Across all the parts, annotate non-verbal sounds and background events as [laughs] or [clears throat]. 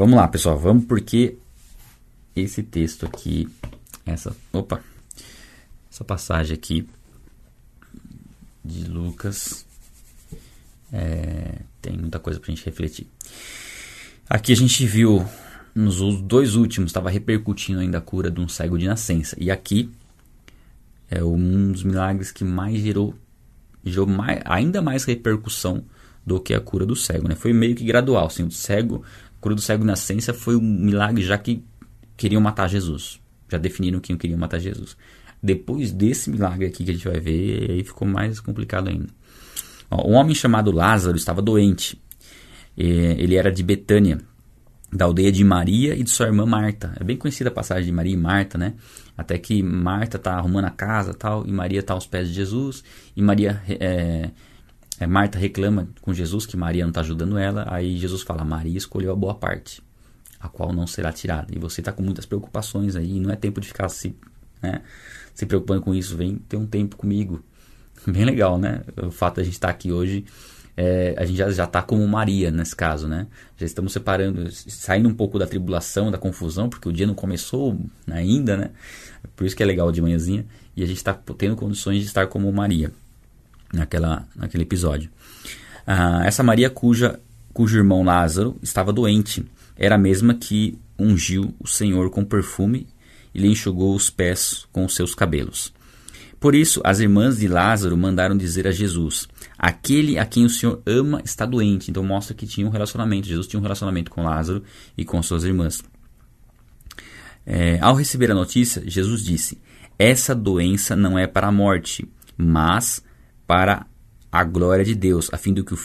vamos lá, pessoal, vamos porque esse texto aqui, essa, opa, essa passagem aqui de Lucas é, tem muita coisa para a gente refletir. Aqui a gente viu nos dois últimos estava repercutindo ainda a cura de um cego de nascença e aqui é um dos milagres que mais gerou, gerou mais, ainda mais repercussão do que a cura do cego, né? Foi meio que gradual, assim, o cego, cura do cego nascença foi um milagre já que queriam matar Jesus, já definiram que queriam matar Jesus. Depois desse milagre aqui que a gente vai ver, aí ficou mais complicado ainda. Um homem chamado Lázaro estava doente. Ele era de Betânia, da aldeia de Maria e de sua irmã Marta. É bem conhecida a passagem de Maria e Marta, né? Até que Marta está arrumando a casa tal, e Maria está aos pés de Jesus. E Maria, é, é, Marta reclama com Jesus que Maria não está ajudando ela. Aí Jesus fala: Maria escolheu a boa parte, a qual não será tirada. E você está com muitas preocupações aí, não é tempo de ficar se, né, se preocupando com isso. Vem ter um tempo comigo. [laughs] Bem legal, né? O fato de a gente estar tá aqui hoje, é, a gente já está como Maria nesse caso, né? Já estamos separando, saindo um pouco da tribulação, da confusão, porque o dia não começou ainda, né? Por isso que é legal de manhãzinha. E a gente está tendo condições de estar como Maria naquela, naquele episódio. Ah, essa Maria cuja, cujo irmão Lázaro estava doente era a mesma que ungiu o Senhor com perfume e lhe enxugou os pés com os seus cabelos. Por isso, as irmãs de Lázaro mandaram dizer a Jesus: Aquele a quem o Senhor ama está doente. Então mostra que tinha um relacionamento. Jesus tinha um relacionamento com Lázaro e com suas irmãs. É, ao receber a notícia, Jesus disse: Essa doença não é para a morte, mas para a glória de Deus, a fim que o,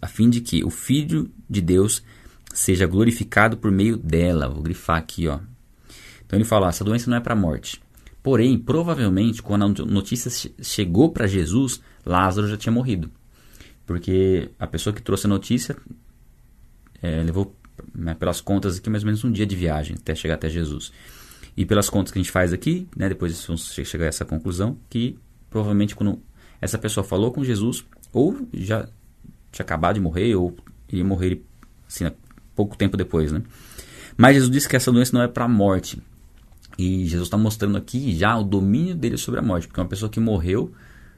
a fim de que o Filho de Deus seja glorificado por meio dela. Vou grifar aqui, ó. Então ele fala: essa doença não é para morte, Porém, provavelmente, quando a notícia chegou para Jesus, Lázaro já tinha morrido. Porque a pessoa que trouxe a notícia é, levou, né, pelas contas aqui, mais ou menos um dia de viagem até chegar até Jesus. E pelas contas que a gente faz aqui, né, depois vamos chegar a essa conclusão, que provavelmente quando essa pessoa falou com Jesus, ou já tinha acabado de morrer, ou iria morrer assim, pouco tempo depois. Né? Mas Jesus disse que essa doença não é para a morte, e Jesus está mostrando aqui já o domínio dele sobre a morte, porque uma pessoa que morreu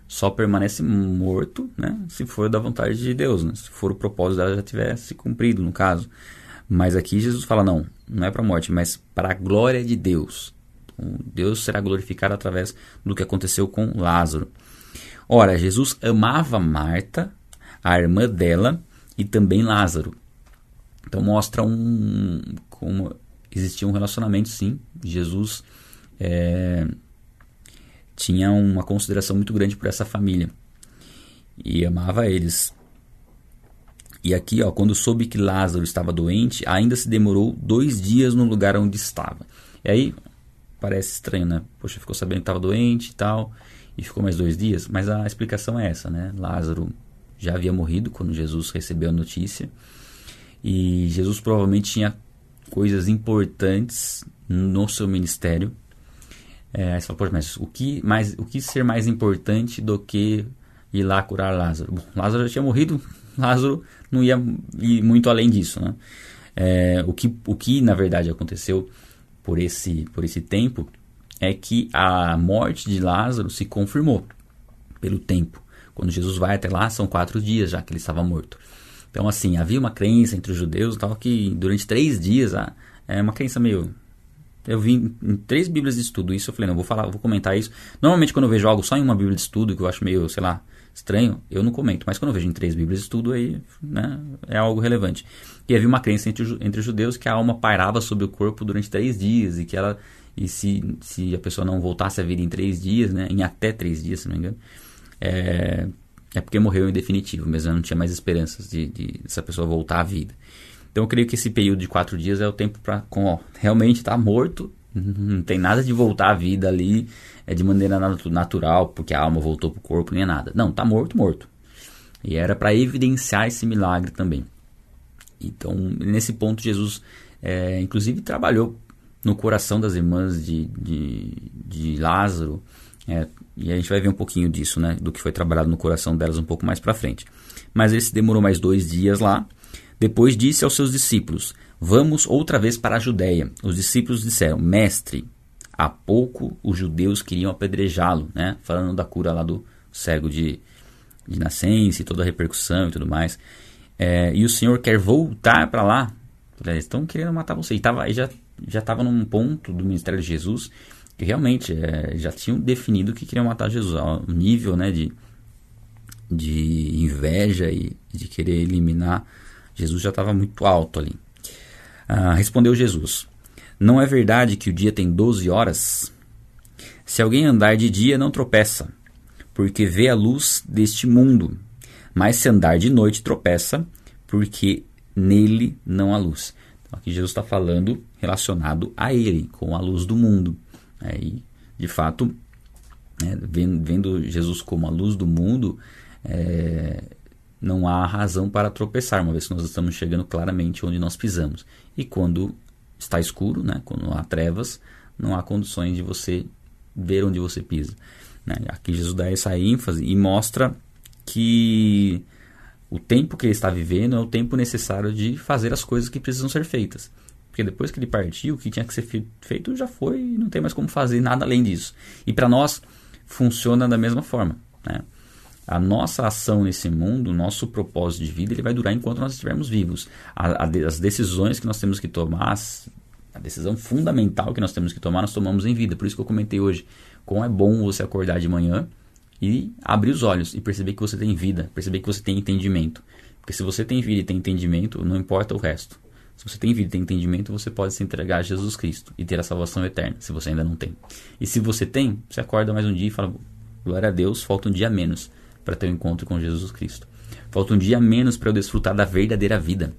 só permanece morto, né, se for da vontade de Deus, né, se for o propósito dela já tivesse cumprido, no caso. Mas aqui Jesus fala não, não é para a morte, mas para a glória de Deus. Então, Deus será glorificado através do que aconteceu com Lázaro. Ora, Jesus amava Marta, a irmã dela, e também Lázaro. Então mostra um como existia um relacionamento, sim. Jesus é, tinha uma consideração muito grande por essa família e amava eles. E aqui, ó, quando soube que Lázaro estava doente, ainda se demorou dois dias no lugar onde estava. E aí parece estranho, né? Poxa, ficou sabendo que estava doente e tal, e ficou mais dois dias. Mas a explicação é essa, né? Lázaro já havia morrido quando Jesus recebeu a notícia. E Jesus provavelmente tinha coisas importantes no seu ministério. É, aí você fala, mas o que, mais, o que ser mais importante do que ir lá curar Lázaro? Bom, Lázaro já tinha morrido, [laughs] Lázaro não ia ir muito além disso. Né? É, o, que, o que na verdade aconteceu por esse, por esse tempo é que a morte de Lázaro se confirmou pelo tempo. Quando Jesus vai até lá, são quatro dias já que ele estava morto. Então, assim, havia uma crença entre os judeus tal, que durante três dias, ah, é uma crença meio. Eu vi em três Bíblias de estudo isso, eu falei, não, vou falar, vou comentar isso. Normalmente, quando eu vejo algo só em uma Bíblia de estudo, que eu acho meio, sei lá, estranho, eu não comento. Mas quando eu vejo em três Bíblias de estudo, aí né, é algo relevante. E havia uma crença entre, entre os judeus que a alma pairava sobre o corpo durante três dias e que ela. E se, se a pessoa não voltasse a vida em três dias, né, em até três dias, se não me engano, é, é porque morreu em definitivo, mas eu não tinha mais esperanças de, de essa pessoa voltar à vida. Então eu creio que esse período de quatro dias é o tempo para realmente estar tá morto, [laughs] não tem nada de voltar à vida ali é de maneira natural, porque a alma voltou para o corpo, nem é nada. Não, está morto, morto. E era para evidenciar esse milagre também. Então, nesse ponto, Jesus, é, inclusive, trabalhou no coração das irmãs de, de, de Lázaro, é, e a gente vai ver um pouquinho disso, né? Do que foi trabalhado no coração delas um pouco mais para frente. Mas esse demorou mais dois dias lá. Depois disse aos seus discípulos: Vamos outra vez para a Judéia. Os discípulos disseram: Mestre, há pouco os judeus queriam apedrejá-lo, né? Falando da cura lá do cego de, de nascença e toda a repercussão e tudo mais. É, e o Senhor quer voltar para lá. Eles estão querendo matar você. E tava, já já estava num ponto do ministério de Jesus que realmente é, já tinham definido que queriam matar Jesus. O nível né, de, de inveja e de querer eliminar Jesus já estava muito alto ali. Ah, respondeu Jesus: Não é verdade que o dia tem 12 horas? Se alguém andar de dia, não tropeça, porque vê a luz deste mundo. Mas se andar de noite, tropeça, porque nele não há luz. Então, aqui Jesus está falando relacionado a ele, com a luz do mundo. É, e, de fato, é, vendo, Jesus como a luz do mundo, é, não há razão para tropeçar, uma vez que nós estamos chegando claramente onde nós pisamos. E quando está escuro, né, quando há trevas, não há condições de você ver onde você pisa. Né? Aqui Jesus dá essa ênfase e mostra que o tempo que ele está vivendo é o tempo necessário de fazer as coisas que precisam ser feitas. Porque depois que ele partiu, o que tinha que ser feito já foi e não tem mais como fazer nada além disso. E para nós funciona da mesma forma. Né? a nossa ação nesse mundo, o nosso propósito de vida, ele vai durar enquanto nós estivermos vivos. A, a, as decisões que nós temos que tomar, a decisão fundamental que nós temos que tomar, nós tomamos em vida. Por isso que eu comentei hoje, como é bom você acordar de manhã e abrir os olhos e perceber que você tem vida, perceber que você tem entendimento. Porque se você tem vida e tem entendimento, não importa o resto. Se você tem vida e tem entendimento, você pode se entregar a Jesus Cristo e ter a salvação eterna, se você ainda não tem. E se você tem, você acorda mais um dia e fala: Glória a Deus, falta um dia menos para ter um encontro com Jesus Cristo. Falta um dia menos para eu desfrutar da verdadeira vida.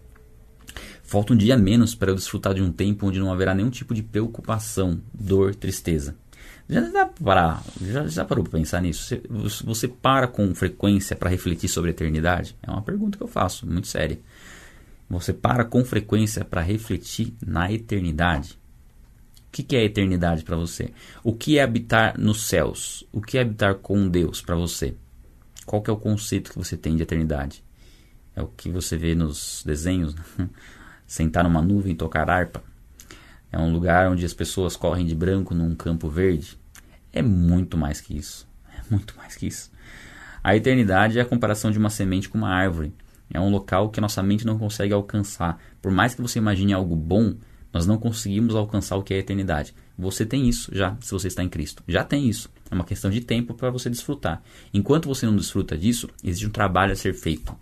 Falta um dia menos para eu desfrutar de um tempo onde não haverá nenhum tipo de preocupação, dor, tristeza. Já, dá para, já, já parou para pensar nisso? Você, você para com frequência para refletir sobre a eternidade? É uma pergunta que eu faço, muito séria. Você para com frequência para refletir na eternidade? O que é a eternidade para você? O que é habitar nos céus? O que é habitar com Deus para você? Qual que é o conceito que você tem de eternidade? É o que você vê nos desenhos? Né? [laughs] Sentar numa nuvem tocar harpa? É um lugar onde as pessoas correm de branco num campo verde? É muito mais que isso. É muito mais que isso. A eternidade é a comparação de uma semente com uma árvore. É um local que nossa mente não consegue alcançar. Por mais que você imagine algo bom, nós não conseguimos alcançar o que é a eternidade. Você tem isso já, se você está em Cristo. Já tem isso. É uma questão de tempo para você desfrutar. Enquanto você não desfruta disso, existe um trabalho a ser feito.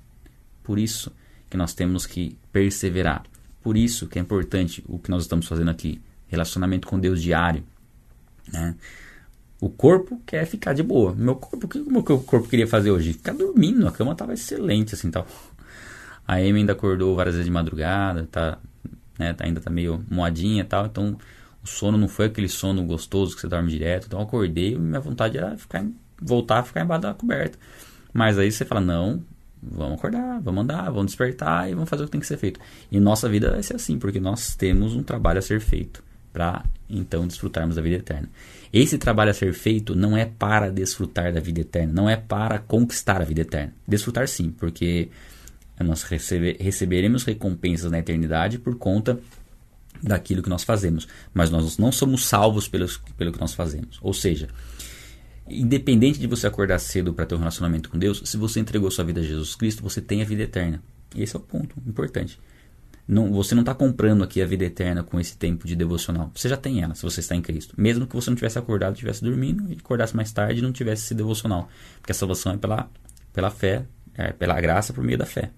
Por isso que nós temos que perseverar. Por isso que é importante o que nós estamos fazendo aqui. Relacionamento com Deus diário. Né? O corpo quer ficar de boa. Meu corpo, o que o meu corpo queria fazer hoje? Ficar dormindo. A cama estava excelente, assim, tal. A Amy ainda acordou várias vezes de madrugada, tá né? Tá, ainda tá meio moadinha tal, então o sono não foi aquele sono gostoso que você dorme direto. Então eu acordei minha vontade era ficar, voltar a ficar embaixo da coberta. Mas aí você fala, não, vamos acordar, vamos andar, vamos despertar e vamos fazer o que tem que ser feito. E nossa vida vai ser assim, porque nós temos um trabalho a ser feito para então desfrutarmos da vida eterna. Esse trabalho a ser feito não é para desfrutar da vida eterna, não é para conquistar a vida eterna. Desfrutar sim, porque nós recebe, receberemos recompensas na eternidade por conta daquilo que nós fazemos. Mas nós não somos salvos pelos, pelo que nós fazemos. Ou seja, independente de você acordar cedo para ter um relacionamento com Deus, se você entregou sua vida a Jesus Cristo, você tem a vida eterna. E esse é o ponto importante. Não, você não está comprando aqui a vida eterna com esse tempo de devocional. Você já tem ela, se você está em Cristo. Mesmo que você não tivesse acordado, estivesse dormindo, e acordasse mais tarde e não tivesse esse devocional. Porque a salvação é pela, pela fé, é pela graça por meio da fé.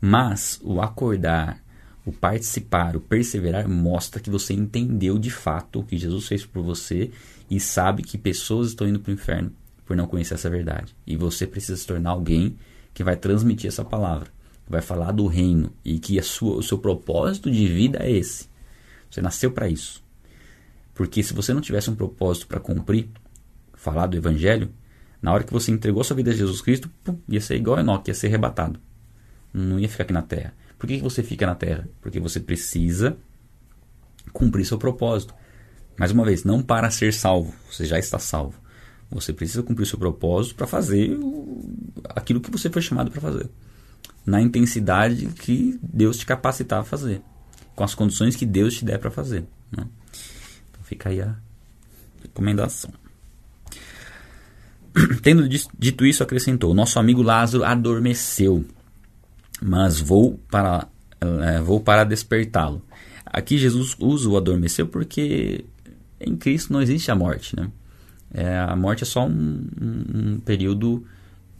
Mas o acordar, o participar, o perseverar mostra que você entendeu de fato o que Jesus fez por você e sabe que pessoas estão indo para o inferno por não conhecer essa verdade. E você precisa se tornar alguém que vai transmitir essa palavra, que vai falar do reino e que sua, o seu propósito de vida é esse. Você nasceu para isso. Porque se você não tivesse um propósito para cumprir, falar do evangelho, na hora que você entregou sua vida a Jesus Cristo, pum, ia ser igual a Enoque, ia ser arrebatado não ia ficar aqui na Terra. Por que você fica na Terra? Porque você precisa cumprir seu propósito. Mais uma vez, não para ser salvo, você já está salvo. Você precisa cumprir seu propósito para fazer aquilo que você foi chamado para fazer. Na intensidade que Deus te capacitar a fazer. com as condições que Deus te der para fazer. Né? Então fica aí a recomendação. [clears throat] Tendo dito isso, acrescentou: Nosso amigo Lázaro adormeceu, mas vou para, é, vou para despertá-lo. Aqui Jesus usa o adormeceu porque em Cristo não existe a morte. Né? É, a morte é só um, um, período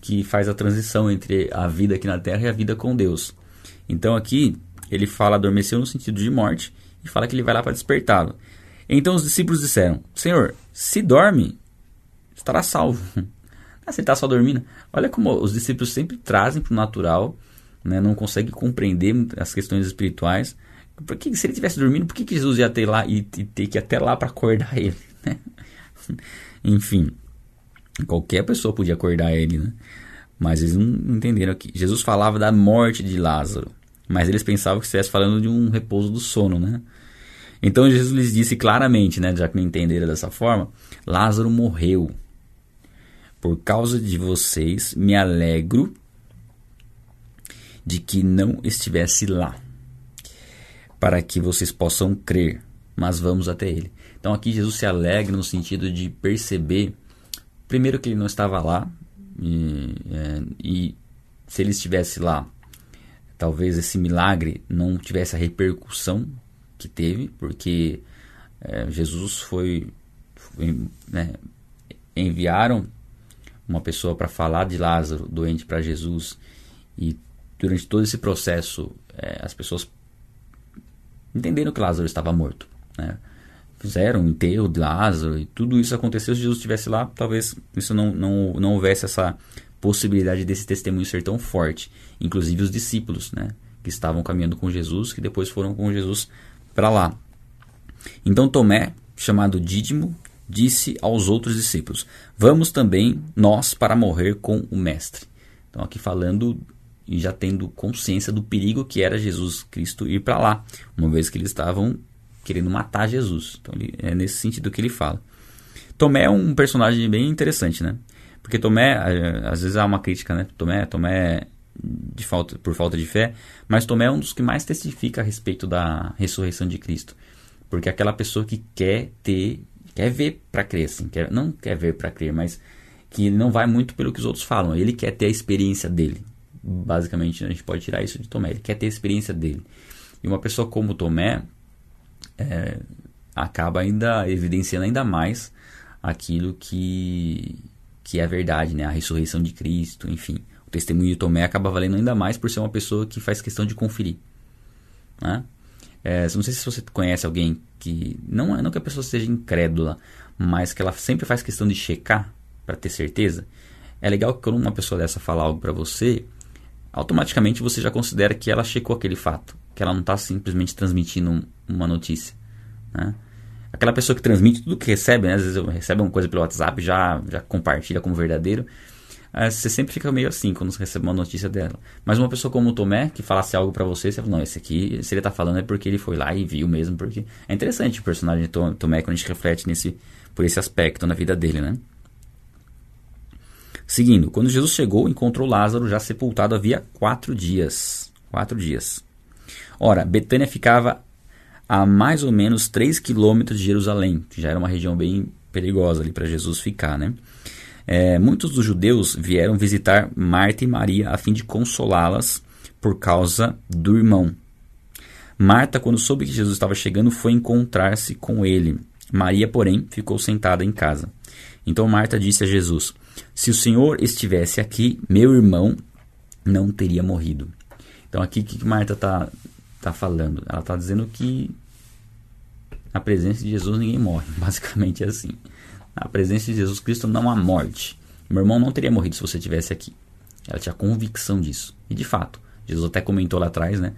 que faz a transição entre a vida aqui na terra e a vida com Deus. Então aqui ele fala adormeceu no sentido de morte e fala que ele vai lá para despertá-lo. Então os discípulos disseram: Senhor, se dorme, estará salvo. [laughs] Ah, ele está só dormindo. Olha como os discípulos sempre trazem para o natural, né? não conseguem compreender as questões espirituais. Por que, se ele tivesse dormindo, por que, que Jesus ia ter lá e, e ter que ir até lá para acordar [laughs] ele? Né? Enfim, qualquer pessoa podia acordar ele, né? Mas eles não entenderam aqui. Jesus falava da morte de Lázaro, mas eles pensavam que estivesse falando de um repouso do sono, né? Então Jesus lhes disse claramente, né, já que não entenderam dessa forma, Lázaro morreu. Por causa de vocês, me alegro de que não estivesse lá, para que vocês possam crer, mas vamos até ele. Então aqui Jesus se alegra no sentido de perceber, primeiro que ele não estava lá, e, é, e se ele estivesse lá, talvez esse milagre não tivesse a repercussão que teve, porque é, Jesus foi, foi né, enviaram uma pessoa para falar de Lázaro doente para Jesus e durante todo esse processo é, as pessoas entenderam que Lázaro estava morto, né? fizeram o enterro de Lázaro e tudo isso aconteceu se Jesus estivesse lá, talvez isso não, não, não houvesse essa possibilidade desse testemunho ser tão forte. Inclusive os discípulos, né, que estavam caminhando com Jesus, que depois foram com Jesus para lá. Então Tomé, chamado Dídimo, disse aos outros discípulos: Vamos também nós para morrer com o Mestre. Então, aqui falando e já tendo consciência do perigo que era Jesus Cristo ir para lá, uma vez que eles estavam querendo matar Jesus. Então ele, é nesse sentido que ele fala. Tomé é um personagem bem interessante, né? Porque Tomé, às vezes há uma crítica, né? Tomé, Tomé de falta, por falta de fé, mas Tomé é um dos que mais testifica a respeito da ressurreição de Cristo. Porque é aquela pessoa que quer ter, quer ver para crer, assim, quer, não quer ver para crer, mas que não vai muito pelo que os outros falam. Ele quer ter a experiência dele. Basicamente, a gente pode tirar isso de Tomé. Ele quer ter a experiência dele. E uma pessoa como Tomé, é, acaba ainda evidenciando ainda mais aquilo que, que é verdade, né? a ressurreição de Cristo, enfim. O testemunho de Tomé acaba valendo ainda mais por ser uma pessoa que faz questão de conferir. Né? É, não sei se você conhece alguém que, não, não que a pessoa seja incrédula, mas que ela sempre faz questão de checar para ter certeza. É legal que quando uma pessoa dessa fala algo para você, automaticamente você já considera que ela checou aquele fato, que ela não está simplesmente transmitindo uma notícia. Né? Aquela pessoa que transmite tudo que recebe, né? às vezes recebe uma coisa pelo WhatsApp já já compartilha como verdadeiro. É, você sempre fica meio assim quando você recebe uma notícia dela. Mas uma pessoa como o Tomé, que falasse algo para você, você fala, não, esse aqui, se ele tá falando é porque ele foi lá e viu mesmo, porque é interessante o personagem de Tomé quando a gente reflete nesse, por esse aspecto na vida dele, né? Seguindo, quando Jesus chegou, encontrou Lázaro já sepultado havia quatro dias. Quatro dias. Ora, Betânia ficava a mais ou menos 3 quilômetros de Jerusalém, já era uma região bem perigosa ali para Jesus ficar, né? É, muitos dos judeus vieram visitar Marta e Maria a fim de consolá-las por causa do irmão. Marta, quando soube que Jesus estava chegando, foi encontrar-se com ele. Maria, porém, ficou sentada em casa. Então Marta disse a Jesus: Se o Senhor estivesse aqui, meu irmão não teria morrido. Então aqui o que Marta está tá falando? Ela está dizendo que na presença de Jesus ninguém morre, [laughs] basicamente é assim. Na presença de Jesus Cristo não há morte. Meu irmão não teria morrido se você estivesse aqui. Ela tinha convicção disso. E de fato, Jesus até comentou lá atrás, né?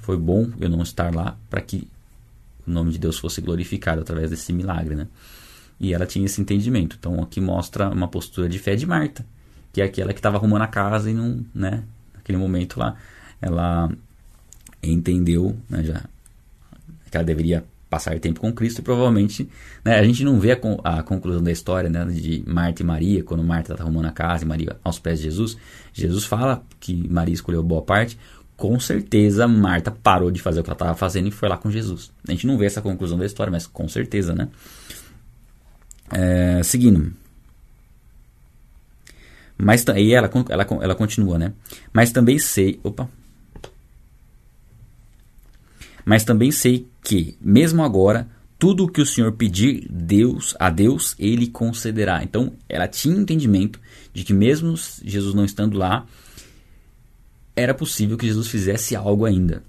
Foi bom eu não estar lá para que o nome de Deus fosse glorificado através desse milagre, né? E ela tinha esse entendimento. Então aqui mostra uma postura de fé de Marta, que é aquela que estava arrumando a casa e não, né? Naquele momento lá, ela entendeu, né, já que ela deveria passar tempo com Cristo e provavelmente né, a gente não vê a, a, conclusão da história né, de Marta e Maria quando Marta está arrumando a casa e Maria aos pés de Jesus Jesus fala que Maria escolheu boa parte com certeza Marta parou de fazer o que ela estava fazendo e foi lá com Jesus. A gente não vê essa conclusão da história, mas com certeza, né? É, seguindo. Mas aí ela, ela, ela continua, né? Mas também sei. Opa. Mas também sei que, mesmo agora, tudo o que o Senhor pedir Deus a Deus, Ele concederá. Então, ela tinha entendimento de que mesmo Jesus não estando lá, era possível que Jesus fizesse algo ainda.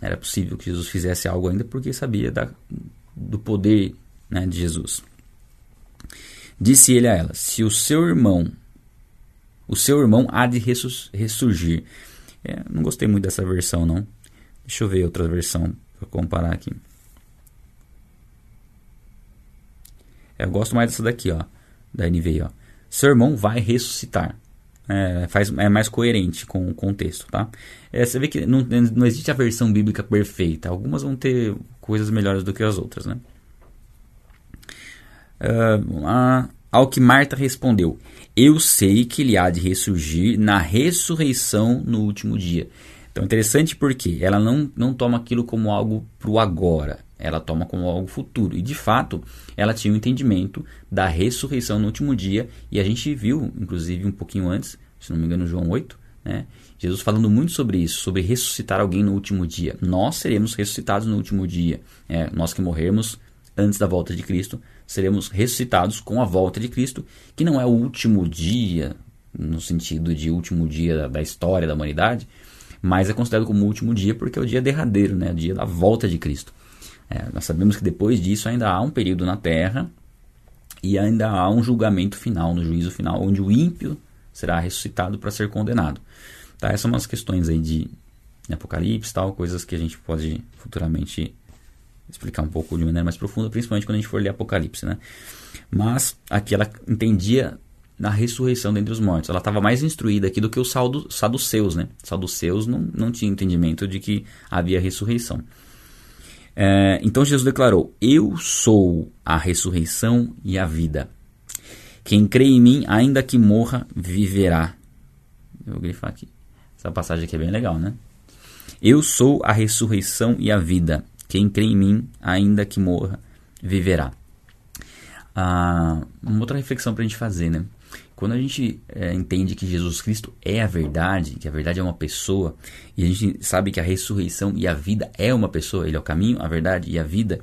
Era possível que Jesus fizesse algo ainda porque sabia da, do poder né, de Jesus. Disse ele a ela: Se o seu irmão, o seu irmão há de ressurgir. É, não gostei muito dessa versão, não. Deixa eu ver outra versão para comparar aqui. Eu gosto mais dessa daqui, ó, da NVI, ó. Seu irmão vai ressuscitar. É, faz, é mais coerente com o contexto, tá? É, você vê que não, não existe a versão bíblica perfeita. Algumas vão ter coisas melhores do que as outras, né? Uh, ao que Marta respondeu: Eu sei que ele há de ressurgir na ressurreição no último dia. Então, interessante porque ela não, não toma aquilo como algo para o agora, ela toma como algo futuro. E de fato, ela tinha um entendimento da ressurreição no último dia, e a gente viu, inclusive, um pouquinho antes, se não me engano, João 8, né? Jesus falando muito sobre isso, sobre ressuscitar alguém no último dia. Nós seremos ressuscitados no último dia. É, nós que morremos antes da volta de Cristo, seremos ressuscitados com a volta de Cristo, que não é o último dia, no sentido de último dia da história da humanidade, mas é considerado como o último dia porque é o dia derradeiro, né? o dia da volta de Cristo. É, nós sabemos que depois disso ainda há um período na terra e ainda há um julgamento final, no juízo final, onde o ímpio será ressuscitado para ser condenado. Tá? Essas são umas questões aí de Apocalipse, tal, coisas que a gente pode futuramente explicar um pouco de maneira mais profunda, principalmente quando a gente for ler Apocalipse, né? Mas aqui ela entendia na ressurreição dentre os mortos. Ela estava mais instruída aqui do que os saduceus, né? Saduceus não, não tinham entendimento de que havia ressurreição. É, então Jesus declarou: Eu sou a ressurreição e a vida. Quem crê em mim, ainda que morra, viverá. Eu vou grifar aqui. Essa passagem aqui é bem legal, né? Eu sou a ressurreição e a vida. Quem crê em mim, ainda que morra, viverá. Ah, uma outra reflexão para a gente fazer, né? Quando a gente é, entende que Jesus Cristo é a verdade, que a verdade é uma pessoa, e a gente sabe que a ressurreição e a vida é uma pessoa, ele é o caminho, a verdade e a vida,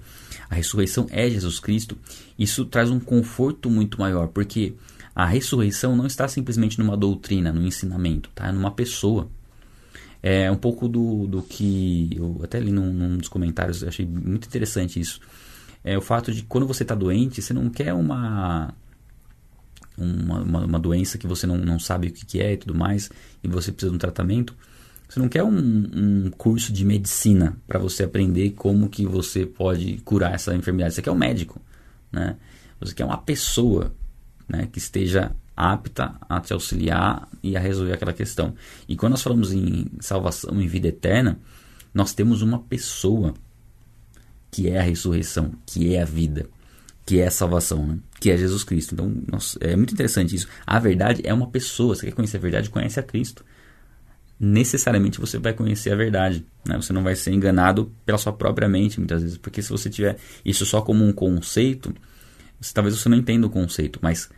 a ressurreição é Jesus Cristo, isso traz um conforto muito maior, porque a ressurreição não está simplesmente numa doutrina, num ensinamento, tá? É numa pessoa. É um pouco do, do que eu até li num, num dos comentários, achei muito interessante isso. É o fato de quando você está doente, você não quer uma uma, uma, uma, doença que você não, não sabe o que, que é e tudo mais, e você precisa de um tratamento, você não quer um, um curso de medicina para você aprender como que você pode curar essa enfermidade. Você quer um médico, né? Você quer uma pessoa né, que esteja apta a te auxiliar e a resolver aquela questão. E quando nós falamos em salvação, em vida eterna, nós temos uma pessoa que é a ressurreição, que é a vida que é a salvação, né? que é Jesus Cristo. Então, nossa, é muito interessante isso. A verdade é uma pessoa. Você quer conhecer a verdade? Conhece a Cristo. Necessariamente você vai conhecer a verdade. Né? Você não vai ser enganado pela sua própria mente, muitas vezes. Porque se você tiver isso só como um conceito, você, talvez você não entenda o conceito. Mas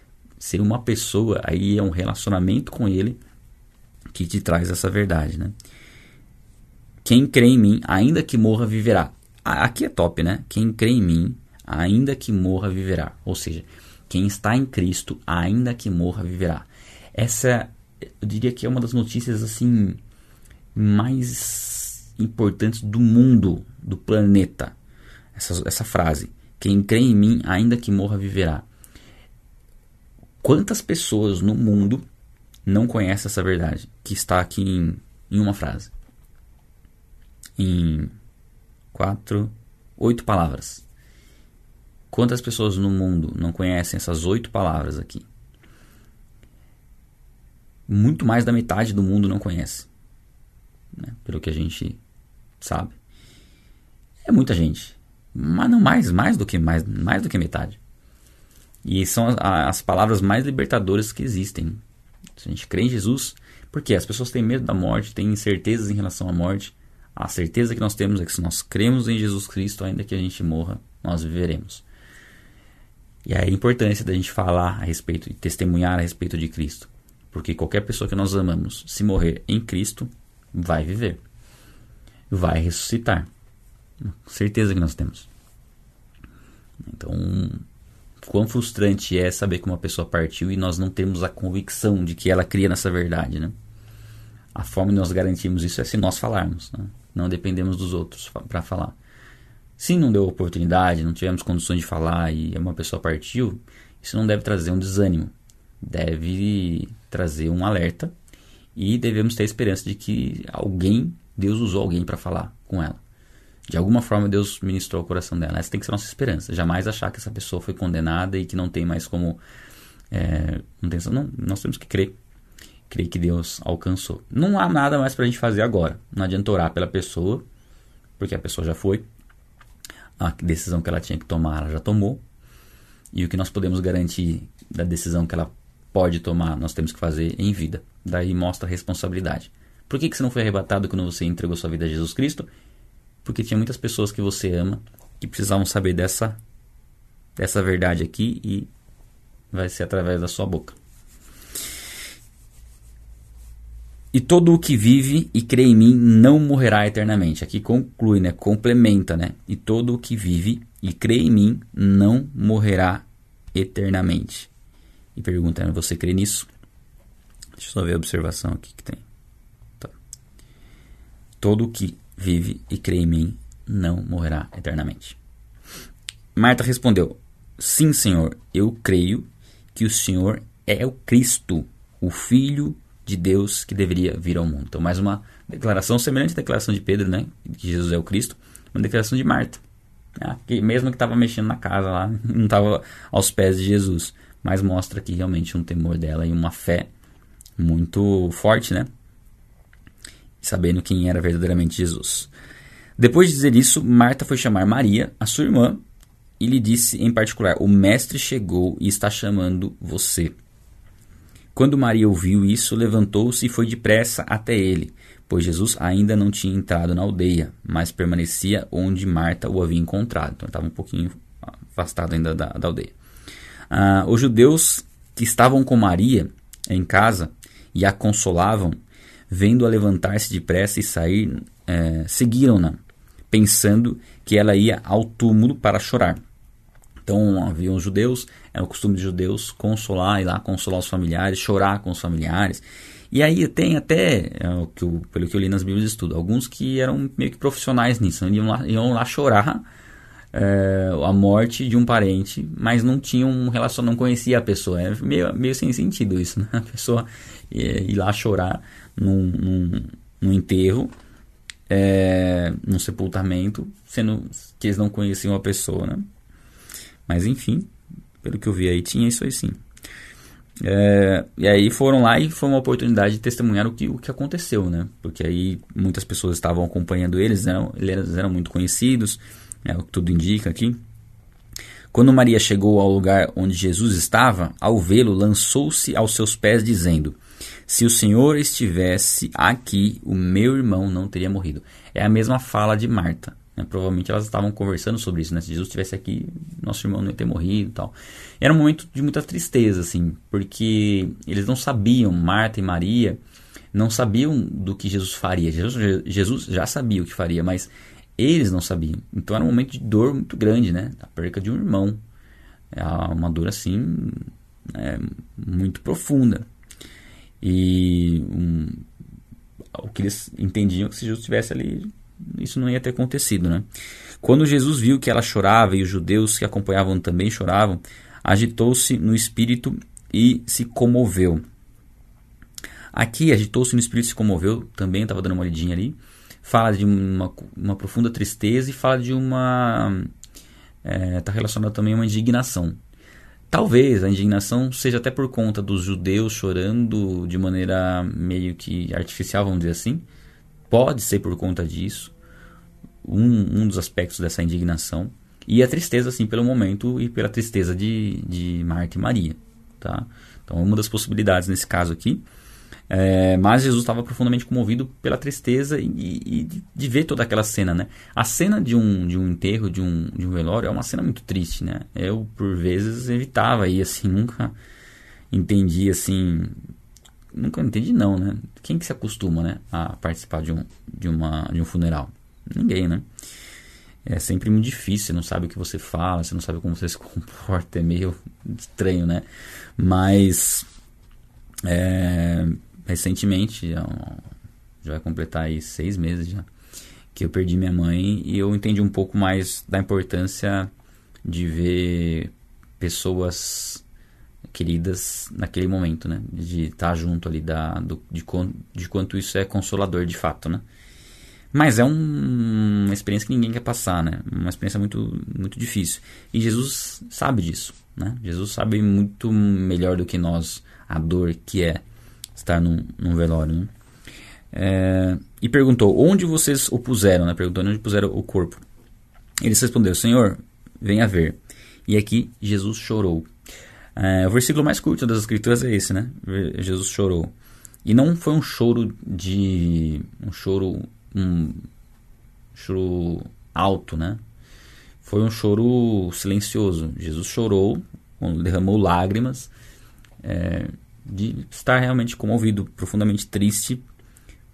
ser uma pessoa, aí é um relacionamento com Ele que te traz essa verdade. Né? Quem crê em mim, ainda que morra, viverá. Aqui é top, né? Quem crê em mim, ainda que morra, viverá. Ou seja, quem está em Cristo, ainda que morra, viverá. Essa, eu diria que é uma das notícias assim mais importantes do mundo, do planeta. Essa, essa frase: Quem crê em mim, ainda que morra, viverá. Quantas pessoas no mundo não conhecem essa verdade? Que está aqui em, em uma frase. Em quatro, oito palavras. Quantas pessoas no mundo não conhecem essas oito palavras aqui? Muito mais da metade do mundo não conhece. Né? Pelo que a gente sabe. É muita gente. Mas não mais, mais do que mais, mais do que metade. E são as, as palavras mais libertadoras que existem. Se a gente crê em Jesus, porque as pessoas têm medo da morte, têm incertezas em relação à morte. A certeza que nós temos é que se nós cremos em Jesus Cristo, ainda que a gente morra, nós viveremos. E aí a importância da gente falar a respeito e testemunhar a respeito de Cristo. Porque qualquer pessoa que nós amamos, se morrer em Cristo, vai viver. Vai ressuscitar. Certeza que nós temos. Então, quão frustrante é saber que uma pessoa partiu e nós não temos a convicção de que ela cria nessa verdade, né? A forma de nós garantirmos isso é se nós falarmos, né? não dependemos dos outros para falar. Se não deu oportunidade, não tivemos condições de falar e uma pessoa partiu, isso não deve trazer um desânimo, deve trazer um alerta e devemos ter a esperança de que alguém, Deus usou alguém para falar com ela. De alguma forma Deus ministrou o coração dela. Essa tem que ser nossa esperança. Jamais achar que essa pessoa foi condenada e que não tem mais como. É, não, tem, não, nós temos que crer. Crer que Deus alcançou. Não há nada mais para a gente fazer agora. Não adianta orar pela pessoa, porque a pessoa já foi. A decisão que ela tinha que tomar, ela já tomou. E o que nós podemos garantir da decisão que ela pode tomar, nós temos que fazer em vida. Daí mostra a responsabilidade. Por que, que você não foi arrebatado quando você entregou sua vida a Jesus Cristo? Porque tinha muitas pessoas que você ama que precisavam saber dessa dessa verdade aqui e vai ser através da sua boca. E todo o que vive e crê em mim não morrerá eternamente. Aqui conclui, né? Complementa, né? E todo o que vive e crê em mim não morrerá eternamente. E pergunta, você crê nisso? Deixa eu só ver a observação aqui que tem. Tá. Todo o que vive e crê em mim, não morrerá eternamente. Marta respondeu: Sim, Senhor, eu creio que o Senhor é o Cristo, o Filho de Deus que deveria vir ao mundo. Então, mais uma declaração semelhante à declaração de Pedro, né? Que Jesus é o Cristo, uma declaração de Marta. Né? Que mesmo que estava mexendo na casa lá, [laughs] não estava aos pés de Jesus. Mas mostra aqui realmente um temor dela e uma fé muito forte, né? Sabendo quem era verdadeiramente Jesus. Depois de dizer isso, Marta foi chamar Maria, a sua irmã, e lhe disse em particular: O mestre chegou e está chamando você. Quando Maria ouviu isso, levantou-se e foi depressa até ele, pois Jesus ainda não tinha entrado na aldeia, mas permanecia onde Marta o havia encontrado. Então estava um pouquinho afastado ainda da, da aldeia. Ah, os judeus que estavam com Maria em casa e a consolavam vendo-a levantar-se depressa e sair, é, seguiram-na, pensando que ela ia ao túmulo para chorar. Então havia os judeus, era o costume de judeus consolar, ir lá consolar os familiares, chorar com os familiares. E aí tem até, é, pelo que eu li nas Bíblias de estudo, alguns que eram meio que profissionais nisso, iam lá, iam lá chorar é, a morte de um parente, mas não tinham um relação, não conhecia a pessoa. É meio, meio sem sentido isso, né? A pessoa ir lá chorar num, num, num enterro, é, num sepultamento, sendo que eles não conheciam a pessoa, né? Mas enfim, pelo que eu vi aí, tinha isso aí sim. É, e aí foram lá e foi uma oportunidade de testemunhar o que, o que aconteceu, né? Porque aí muitas pessoas estavam acompanhando eles, eram, eles eram muito conhecidos, é o que tudo indica aqui. Quando Maria chegou ao lugar onde Jesus estava, ao vê-lo, lançou-se aos seus pés, dizendo: se o Senhor estivesse aqui, o meu irmão não teria morrido. É a mesma fala de Marta. Né? Provavelmente elas estavam conversando sobre isso. Né? Se Jesus estivesse aqui, nosso irmão não ia ter morrido e tal. Era um momento de muita tristeza, assim, porque eles não sabiam, Marta e Maria, não sabiam do que Jesus faria. Jesus, Jesus já sabia o que faria, mas eles não sabiam. Então era um momento de dor muito grande, né? A perca de um irmão. É uma dor assim, é, muito profunda. E um, o que eles entendiam que se Jesus estivesse ali, isso não ia ter acontecido, né? Quando Jesus viu que ela chorava e os judeus que acompanhavam também choravam, agitou-se no espírito e se comoveu. Aqui, agitou-se no espírito e se comoveu, também estava dando uma olhadinha ali. Fala de uma, uma profunda tristeza e fala de uma. Está é, relacionado também a uma indignação. Talvez a indignação seja até por conta dos judeus chorando de maneira meio que artificial, vamos dizer assim. Pode ser por conta disso, um, um dos aspectos dessa indignação. E a tristeza, assim, pelo momento e pela tristeza de, de Marta e Maria. Tá? Então, uma das possibilidades nesse caso aqui. É, mas Jesus estava profundamente comovido pela tristeza e, e, de ver toda aquela cena, né? A cena de um, de um enterro, de um, de um velório, é uma cena muito triste, né? Eu, por vezes, evitava ir, assim, nunca entendi, assim... Nunca entendi, não, né? Quem que se acostuma, né? A participar de um, de uma, de um funeral? Ninguém, né? É sempre muito difícil, você não sabe o que você fala, você não sabe como você se [laughs] comporta, é meio estranho, né? Mas... É, recentemente, já, vai completar aí seis meses já, que eu perdi minha mãe e eu entendi um pouco mais da importância de ver pessoas queridas naquele momento, né? De estar junto ali, da, do, de, de quanto isso é consolador de fato, né? Mas é um, uma experiência que ninguém quer passar, né? Uma experiência muito, muito difícil. E Jesus sabe disso, né? Jesus sabe muito melhor do que nós a dor que é estar num, num velório. Né? É, e perguntou: Onde vocês o puseram? Né? Perguntou onde puseram o corpo. Eles responderam: Senhor, venha ver. E aqui Jesus chorou. É, o versículo mais curto das Escrituras é esse, né? Jesus chorou. E não foi um choro de. um choro. um choro alto, né? Foi um choro silencioso. Jesus chorou, derramou lágrimas. É, de estar realmente comovido, profundamente triste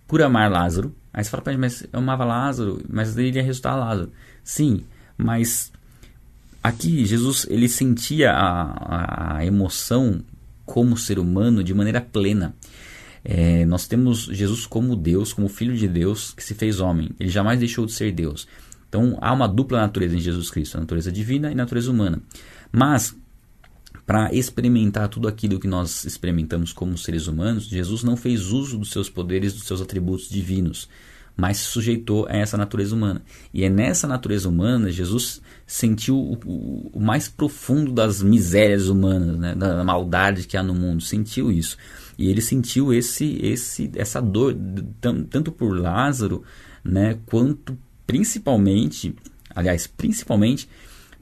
por amar Lázaro. Aí você fala para ele, mas eu amava Lázaro, mas ele ia ressuscitar Lázaro. Sim, mas aqui Jesus ele sentia a, a emoção como ser humano de maneira plena. É, nós temos Jesus como Deus, como Filho de Deus que se fez homem. Ele jamais deixou de ser Deus. Então há uma dupla natureza em Jesus Cristo, a natureza divina e a natureza humana. Mas para experimentar tudo aquilo que nós experimentamos como seres humanos, Jesus não fez uso dos seus poderes, dos seus atributos divinos, mas se sujeitou a essa natureza humana. E é nessa natureza humana Jesus sentiu o, o, mais profundo das misérias humanas, né, da maldade que há no mundo, sentiu isso. E ele sentiu esse, esse, essa dor tanto por Lázaro, né, quanto principalmente, aliás, principalmente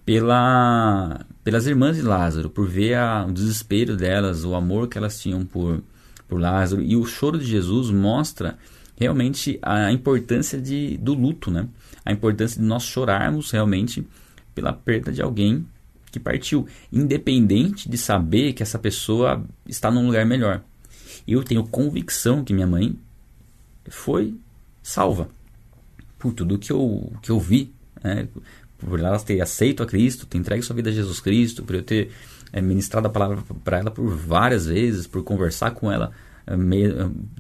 pela, pelas irmãs de Lázaro, por ver a, o desespero delas, o amor que elas tinham por, por Lázaro. E o choro de Jesus mostra realmente a importância de, do luto, né? a importância de nós chorarmos realmente pela perda de alguém que partiu, independente de saber que essa pessoa está num lugar melhor. Eu tenho convicção que minha mãe foi salva por tudo que eu, que eu vi, né? Por ela ter aceito a Cristo, ter entregue sua vida a Jesus Cristo, por eu ter é, ministrado a palavra para ela por várias vezes, por conversar com ela é,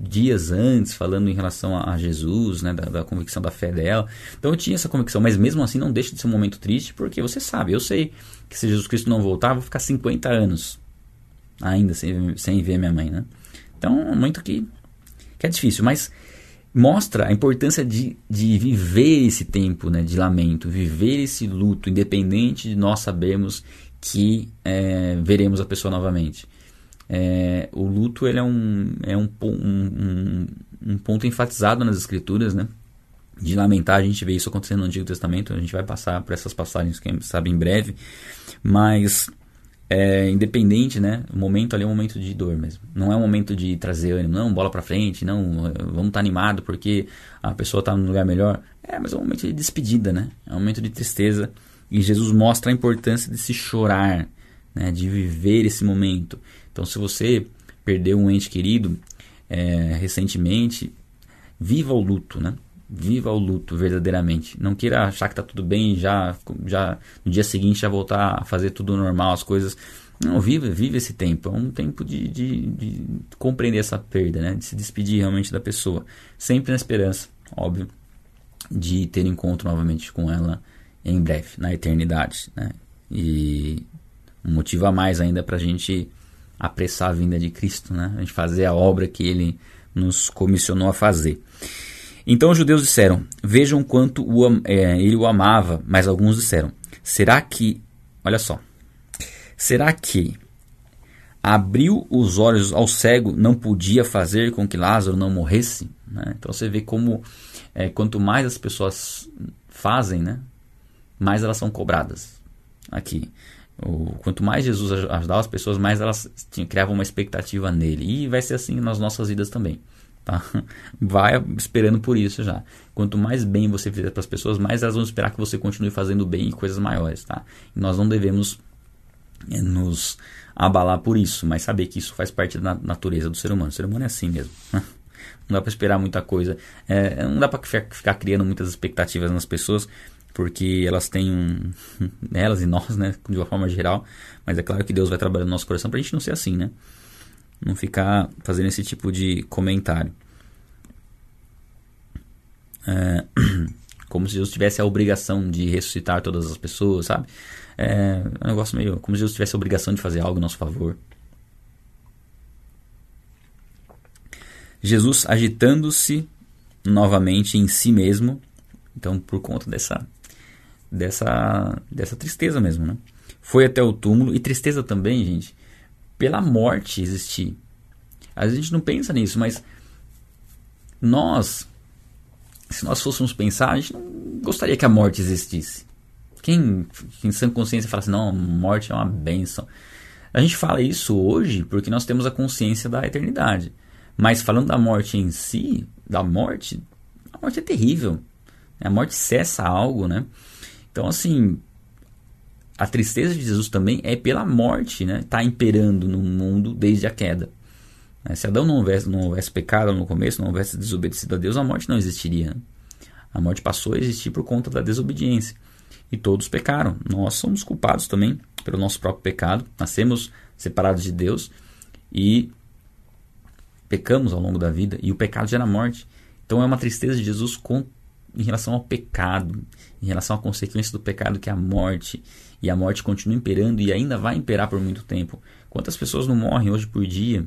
dias antes, falando em relação a, a Jesus, né, da, da, convicção da fé dela. Então eu tinha essa convicção, mas mesmo assim não deixa de ser um momento triste, porque você sabe, eu sei que se Jesus Cristo não voltar, eu vou ficar 50 anos ainda sem, sem ver minha mãe, né? Então, muito que, que é difícil, mas mostra a importância de, de viver esse tempo né, de lamento, viver esse luto, independente de nós sabermos que é, veremos a pessoa novamente. É, o luto ele é, um, é um, um, um, ponto enfatizado nas escrituras, né? De lamentar, a gente vê isso acontecendo no Antigo Testamento, a gente vai passar por essas passagens, quem sabe, em breve, mas é, independente, né? O momento ali é um momento de dor mesmo. Não é um momento de trazer ânimo, não, bola pra frente, não, vamos estar tá animado porque a pessoa está num lugar melhor. É, mas é um momento de despedida, né? É um momento de tristeza. E Jesus mostra a importância de se chorar, né? De viver esse momento. Então, se você perdeu um ente querido é, recentemente, viva o luto, né? Viva o luto verdadeiramente. Não queira achar que está tudo bem já, já no dia seguinte já voltar a fazer tudo normal, as coisas. Não, vive, vive esse tempo. É um tempo de, de, de compreender essa perda, né? de se despedir realmente da pessoa. Sempre na esperança, óbvio, de ter encontro novamente com ela em breve, na eternidade. Né? E um motivo a mais ainda para a gente apressar a vinda de Cristo, né? a gente fazer a obra que ele nos comissionou a fazer. Então os judeus disseram: Vejam quanto o, é, ele o amava. Mas alguns disseram: Será que. Olha só. Será que abriu os olhos ao cego não podia fazer com que Lázaro não morresse? Né? Então você vê como é, quanto mais as pessoas fazem, né, mais elas são cobradas aqui. O, quanto mais Jesus ajudava as pessoas, mais elas tinham, criavam uma expectativa nele. E vai ser assim nas nossas vidas também. Tá? [laughs] Vai esperando por isso já. Quanto mais bem você fizer para as pessoas, mais elas vão esperar que você continue fazendo bem e coisas maiores. Tá? E nós não devemos é, nos abalar por isso, mas saber que isso faz parte da natureza do ser humano. O ser humano é assim mesmo. [laughs] Não dá para esperar muita coisa. É, não dá para ficar criando muitas expectativas nas pessoas, porque elas têm um, [laughs] elas e nós, né, de uma forma geral. Mas é claro que Deus vai trabalhar no nosso coração para a gente não ser assim, né? Não ficar fazendo esse tipo de comentário. É, [clears throat] como se Deus tivesse a obrigação de ressuscitar todas as pessoas, sabe? É um negócio meio como se Deus tivesse a obrigação de fazer algo em nosso favor. Jesus agitando-se novamente em si mesmo, então por conta dessa dessa dessa tristeza mesmo, né? Foi até o túmulo e tristeza também, gente, pela morte existir. A gente não pensa nisso, mas nós, se nós fôssemos pensar, a gente não gostaria que a morte existisse. Quem em sã consciência fala assim, não, morte é uma benção. A gente fala isso hoje porque nós temos a consciência da eternidade. Mas falando da morte em si, da morte, a morte é terrível. A morte cessa algo, né? Então, assim, a tristeza de Jesus também é pela morte, né? Está imperando no mundo desde a queda. Né? Se Adão não houvesse, não houvesse pecado no começo, não houvesse desobedecido a Deus, a morte não existiria. A morte passou a existir por conta da desobediência. E todos pecaram. Nós somos culpados também pelo nosso próprio pecado. Nascemos separados de Deus e pecamos ao longo da vida. E o pecado gera morte. Então é uma tristeza de Jesus com, em relação ao pecado, em relação à consequência do pecado, que é a morte e a morte continua imperando e ainda vai imperar por muito tempo. Quantas pessoas não morrem hoje por dia?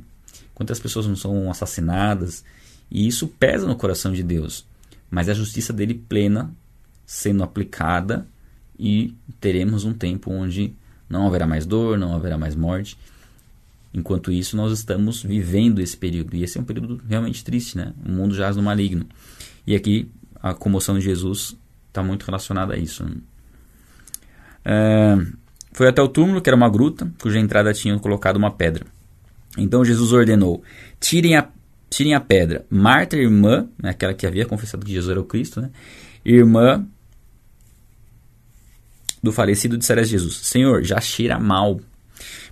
Quantas pessoas não são assassinadas? E isso pesa no coração de Deus. Mas a justiça dele plena sendo aplicada e teremos um tempo onde não haverá mais dor, não haverá mais morte. Enquanto isso, nós estamos vivendo esse período. E esse é um período realmente triste, né? O mundo jaz no maligno. E aqui, a comoção de Jesus está muito relacionada a isso. Né? É, foi até o túmulo, que era uma gruta, cuja entrada tinha colocado uma pedra. Então Jesus ordenou: tirem a, tirem a pedra. Marta, irmã, né, aquela que havia confessado que Jesus era o Cristo, né, irmã do falecido, disseram a Jesus: Senhor, já cheira mal,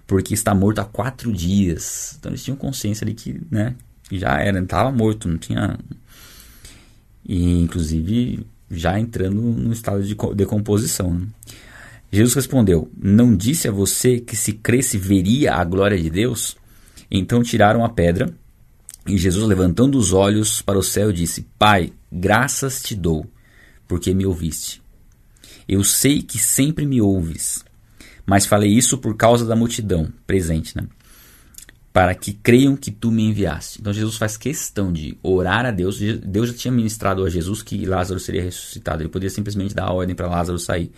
porque está morto há quatro dias. Então eles tinham consciência ali que né, já era, estava morto, não tinha. E inclusive já entrando no estado de decomposição. Né? Jesus respondeu: Não disse a você que se cresce veria a glória de Deus? Então tiraram a pedra, e Jesus, levantando os olhos para o céu, disse: Pai, graças te dou, porque me ouviste. Eu sei que sempre me ouves, mas falei isso por causa da multidão presente, né? Para que creiam que tu me enviaste. Então Jesus faz questão de orar a Deus. Deus já tinha ministrado a Jesus que Lázaro seria ressuscitado. Ele podia simplesmente dar a ordem para Lázaro sair.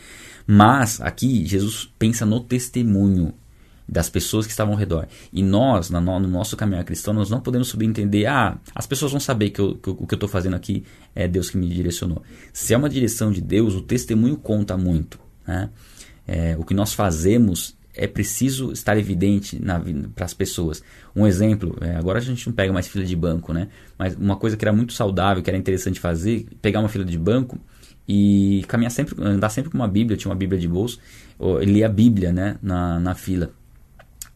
Mas aqui Jesus pensa no testemunho das pessoas que estavam ao redor. E nós, no, no nosso caminhar cristão, nós não podemos subentender, ah, as pessoas vão saber que, eu, que o que eu estou fazendo aqui é Deus que me direcionou. Se é uma direção de Deus, o testemunho conta muito. Né? É, o que nós fazemos é preciso estar evidente para as pessoas. Um exemplo, é, agora a gente não pega mais fila de banco, né? Mas uma coisa que era muito saudável, que era interessante fazer, pegar uma fila de banco e caminhar sempre, andar sempre com uma Bíblia, tinha uma Bíblia de bolso, ler a Bíblia, né, na, na fila.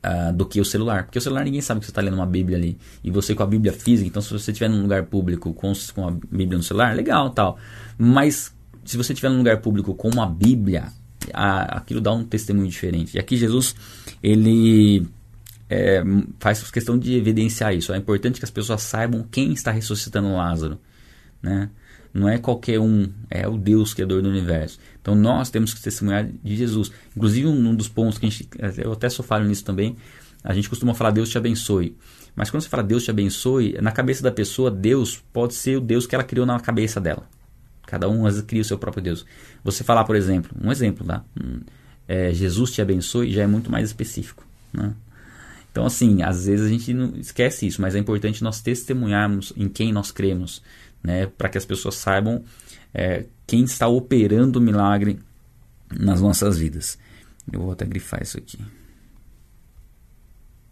Uh, do que o celular. Porque o celular ninguém sabe que você está lendo uma Bíblia ali. E você com a Bíblia física, então se você estiver num lugar público com, com a Bíblia no celular, legal tal. Mas se você estiver num lugar público com uma Bíblia, a, aquilo dá um testemunho diferente. E aqui Jesus, ele é, faz questão de evidenciar isso. É importante que as pessoas saibam quem está ressuscitando Lázaro. Né? Não é qualquer um, é o Deus criador do universo. Então nós temos que testemunhar de Jesus. Inclusive, um dos pontos que a gente, eu até só falo nisso também, a gente costuma falar Deus te abençoe. Mas quando você fala Deus te abençoe, na cabeça da pessoa, Deus pode ser o Deus que ela criou na cabeça dela. Cada um cria o seu próprio Deus. Você falar, por exemplo, um exemplo, tá? Hum, é, Jesus te abençoe já é muito mais específico. Né? Então, assim, às vezes a gente não esquece isso, mas é importante nós testemunharmos em quem nós cremos né, para que as pessoas saibam é, quem está operando o milagre nas nossas vidas. Eu vou até grifar isso aqui.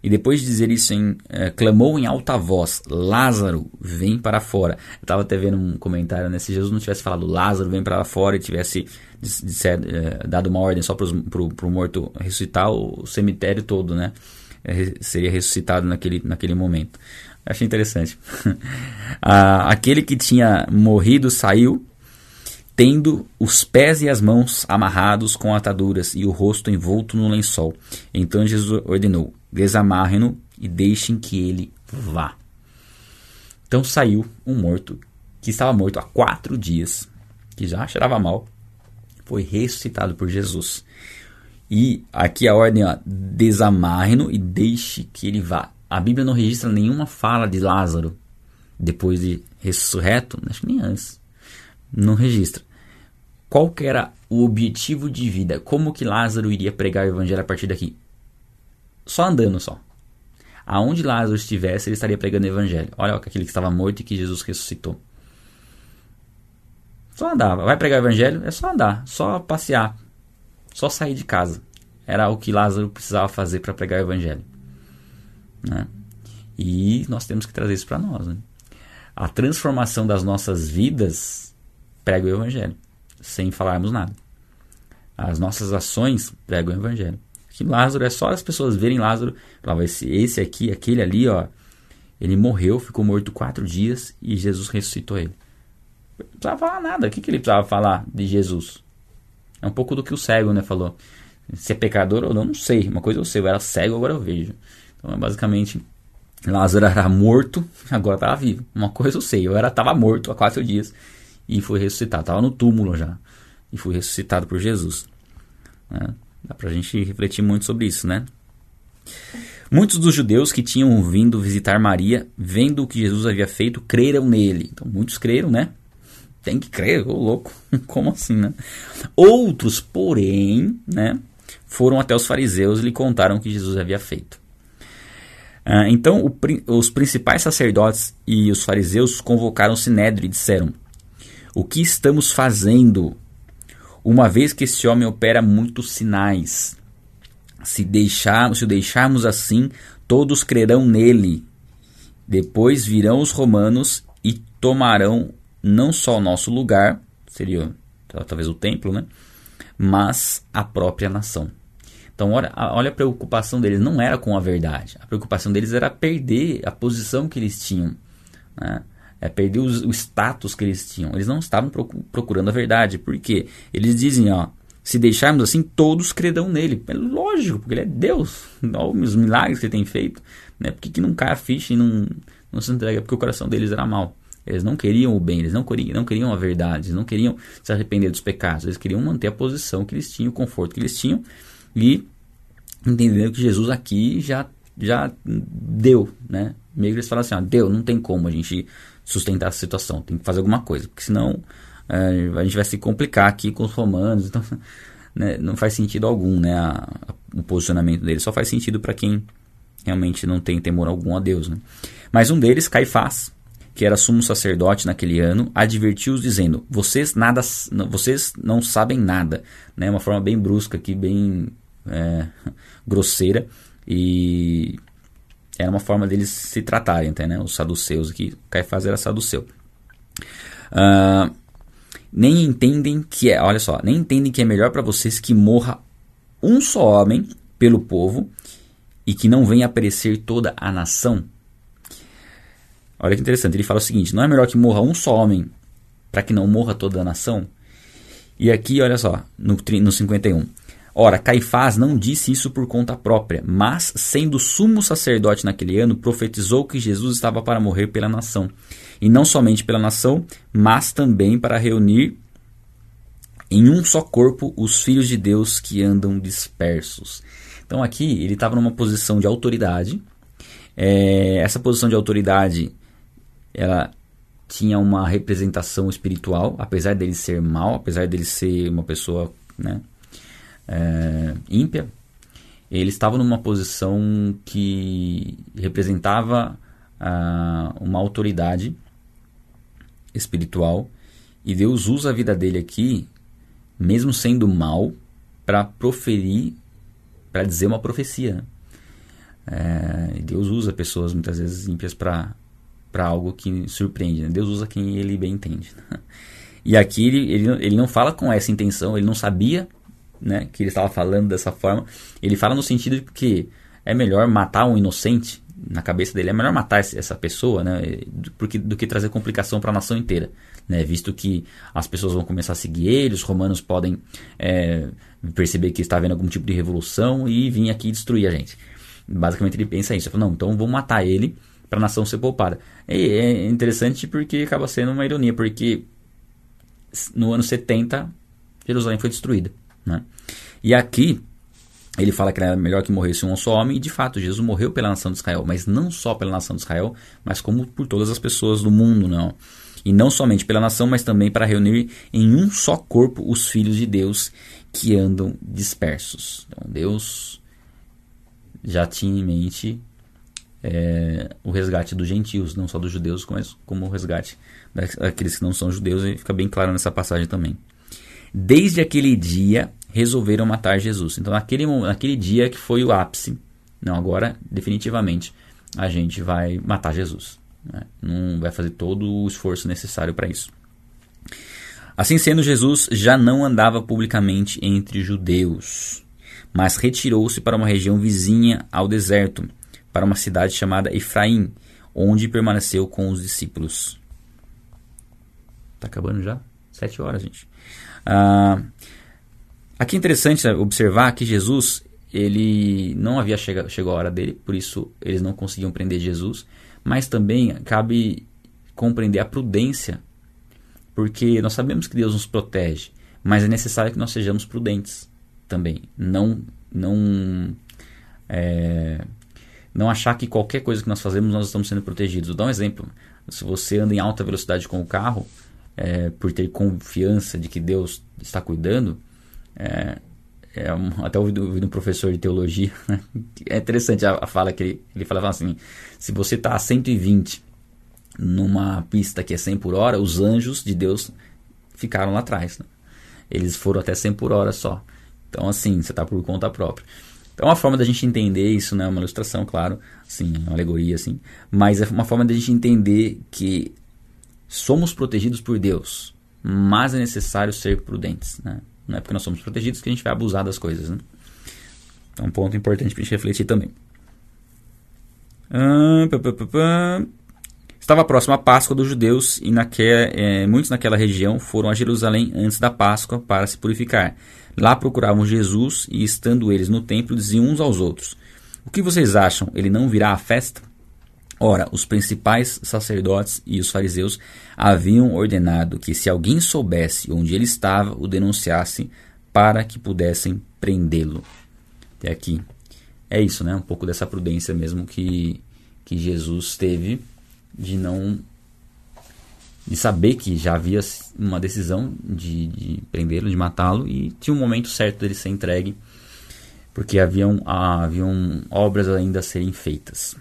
E depois de dizer isso, em, é, clamou em alta voz: Lázaro, vem para fora. Eu estava até vendo um comentário, né? Se Jesus não tivesse falado Lázaro, vem para fora e tivesse de, de ser, é, dado uma ordem só para o morto ressuscitar, o cemitério todo, né? É, seria ressuscitado naquele, naquele momento. Achei interessante. [laughs] aquele que tinha morrido saiu, tendo os pés e as mãos amarrados com ataduras e o rosto envolto no lençol. Então Jesus ordenou: desamarrem-no e deixem que ele vá. Então saiu um morto que estava morto há quatro dias, que já cheirava mal, foi ressuscitado por Jesus. E aqui a ordem, desamarre-no e deixe que ele vá. A Bíblia não registra nenhuma fala de Lázaro depois de ressurreto, acho que nem antes. Não registra. Qual que era o objetivo de vida? Como que Lázaro iria pregar o evangelho a partir daqui? Só andando só. Aonde Lázaro estivesse, ele estaria pregando o evangelho. Olha aquele que estava morto e que Jesus ressuscitou. Só andava. Vai pregar o evangelho? É só andar, só passear, só sair de casa. Era o que Lázaro precisava fazer para pregar o evangelho. Né? E nós temos que trazer isso para nós. Né? A transformação das nossas vidas prega o evangelho, sem falarmos nada. As nossas ações pregam o evangelho que Lázaro é só as pessoas verem Lázaro, falava esse, esse aqui, aquele ali, ó, ele morreu, ficou morto quatro dias e Jesus ressuscitou ele. Não precisava falar nada. O que, que ele precisava falar de Jesus? É um pouco do que o cego, né, falou. Se é pecador ou não, não sei. Uma coisa eu sei, eu era cego, agora eu vejo. Então, é basicamente, Lázaro era morto, [laughs] agora estava vivo. Uma coisa eu sei, eu era estava morto há quatro dias e foi ressuscitado. Estava no túmulo já e foi ressuscitado por Jesus. Né? Dá pra gente refletir muito sobre isso, né? Muitos dos judeus que tinham vindo visitar Maria, vendo o que Jesus havia feito, creram nele. Então, muitos creram, né? Tem que crer, ô louco. [laughs] Como assim, né? Outros, porém, né? Foram até os fariseus e lhe contaram o que Jesus havia feito. Ah, então, os principais sacerdotes e os fariseus convocaram o sinédrio e disseram: O que estamos fazendo? Uma vez que esse homem opera muitos sinais. Se, deixarmos, se o deixarmos assim, todos crerão nele. Depois virão os romanos e tomarão não só o nosso lugar, seria talvez o templo, né? mas a própria nação. Então, olha, olha a preocupação deles, não era com a verdade, a preocupação deles era perder a posição que eles tinham. Né? É, perder o, status que eles tinham. Eles não estavam procurando a verdade. porque Eles dizem, ó, se deixarmos assim, todos crerão nele. É lógico, porque ele é Deus. [laughs] Olha os milagres que ele tem feito. Né? Por que, que não cai a ficha e não, não se entrega? Porque o coração deles era mau. Eles não queriam o bem, eles não queriam, não queriam a verdade, eles não queriam se arrepender dos pecados. Eles queriam manter a posição que eles tinham, o conforto que eles tinham. E entendendo que Jesus aqui já, já deu, né? Meio que eles falam assim, ó, deu, não tem como a gente sustentar a situação, tem que fazer alguma coisa, porque senão é, a gente vai se complicar aqui com os romanos, então [laughs] né, não faz sentido algum né, a, a, o posicionamento deles, só faz sentido para quem realmente não tem temor algum a Deus. Né? Mas um deles, Caifás, que era sumo sacerdote naquele ano, advertiu-os dizendo: vocês nada, vocês não sabem nada, né? Uma forma bem brusca aqui, bem é, [laughs] grosseira e era uma forma deles se tratarem, até, né? Os saduceus aqui. Caifás era saduceu. Uh, nem entendem que é, olha só, nem entendem que é melhor para vocês que morra um só homem pelo povo e que não venha aparecer toda a nação. Olha que interessante, ele fala o seguinte: não é melhor que morra um só homem para que não morra toda a nação? E aqui, olha só, no, no 51. Ora, Caifás não disse isso por conta própria, mas, sendo sumo sacerdote naquele ano, profetizou que Jesus estava para morrer pela nação. E não somente pela nação, mas também para reunir em um só corpo os filhos de Deus que andam dispersos. Então aqui ele estava numa posição de autoridade. É, essa posição de autoridade ela tinha uma representação espiritual, apesar dele ser mal, apesar dele ser uma pessoa né, é, ímpia, ele estava numa posição que representava ah, uma autoridade espiritual e Deus usa a vida dele aqui, mesmo sendo mal, para proferir para dizer uma profecia. Né? É, Deus usa pessoas muitas vezes ímpias para algo que surpreende. Né? Deus usa quem ele bem entende. Né? [laughs] E aqui ele, ele, ele não fala com essa intenção, ele não sabia né, que ele estava falando dessa forma. Ele fala no sentido de que é melhor matar um inocente, na cabeça dele, é melhor matar essa pessoa né, porque, do que trazer complicação para a nação inteira. Né, visto que as pessoas vão começar a seguir ele, os romanos podem é, perceber que está havendo algum tipo de revolução e vir aqui destruir a gente. Basicamente ele pensa isso. Ele fala, não, então vamos matar ele para a nação ser poupada. E é interessante porque acaba sendo uma ironia, porque no ano 70 Jerusalém foi destruída. Né? E aqui ele fala que era melhor que morresse um só homem, e de fato Jesus morreu pela nação de Israel, mas não só pela nação de Israel, mas como por todas as pessoas do mundo, não. E não somente pela nação, mas também para reunir em um só corpo os filhos de Deus que andam dispersos. Então Deus já tinha em mente é, o resgate dos gentios, não só dos judeus, mas como o resgate daqueles que não são judeus, e fica bem claro nessa passagem também. Desde aquele dia resolveram matar Jesus. Então, naquele, naquele dia que foi o ápice, não, agora, definitivamente, a gente vai matar Jesus. Né? Não vai fazer todo o esforço necessário para isso. Assim sendo, Jesus já não andava publicamente entre judeus, mas retirou-se para uma região vizinha ao deserto, para uma cidade chamada Efraim, onde permaneceu com os discípulos. Tá acabando já? Sete horas, gente. Ah, aqui é interessante observar que Jesus, ele não havia chegado, chegou a hora dele, por isso eles não conseguiam prender Jesus, mas também cabe compreender a prudência, porque nós sabemos que Deus nos protege, mas é necessário que nós sejamos prudentes também. Não, não é, não achar que qualquer coisa que nós fazemos nós estamos sendo protegidos. Vou dar um exemplo. Se você anda em alta velocidade com o carro, é, por ter confiança de que Deus está cuidando, é, é um, até ouvi, ouvi um professor de teologia, [laughs] né? é interessante a, a, fala que ele, ele falava assim, se você está a 120 numa pista que é 100 por hora, os anjos de Deus ficaram lá atrás. Né? Eles foram até 100 por hora só. Então, assim, você está por conta própria. Então, é uma forma da gente entender isso, né? Uma ilustração, claro, assim, uma alegoria, assim. Mas é uma forma da gente entender que somos protegidos por Deus, mas é necessário ser prudentes, né? Não é porque nós somos protegidos que a gente vai abusar das coisas, né? É um ponto importante para a gente refletir também. Estava próximo a Páscoa dos judeus e é, muitos naquela região foram a Jerusalém antes da Páscoa para se purificar. Lá procuravam Jesus e, estando eles no templo, diziam uns aos outros: O que vocês acham? Ele não virá à festa? Ora, os principais sacerdotes e os fariseus haviam ordenado que, se alguém soubesse onde ele estava, o denunciasse para que pudessem prendê-lo. Até aqui. É isso, né? Um pouco dessa prudência mesmo que, que Jesus teve de não de saber que já havia uma decisão de, de prendê-lo, de matá-lo, e tinha um momento certo dele ser entregue, porque haviam, haviam obras ainda a serem feitas.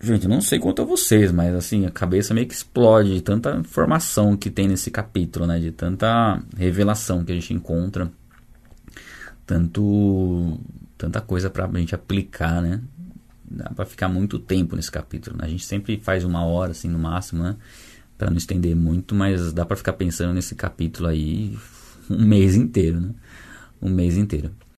Gente, não sei quanto a vocês, mas assim, a cabeça meio que explode de tanta informação que tem nesse capítulo, né? De tanta revelação que a gente encontra, tanto tanta coisa para a gente aplicar, né? dá para ficar muito tempo nesse capítulo. Né? A gente sempre faz uma hora, assim, no máximo, né? Para não estender muito, mas dá para ficar pensando nesse capítulo aí um mês inteiro, né? Um mês inteiro.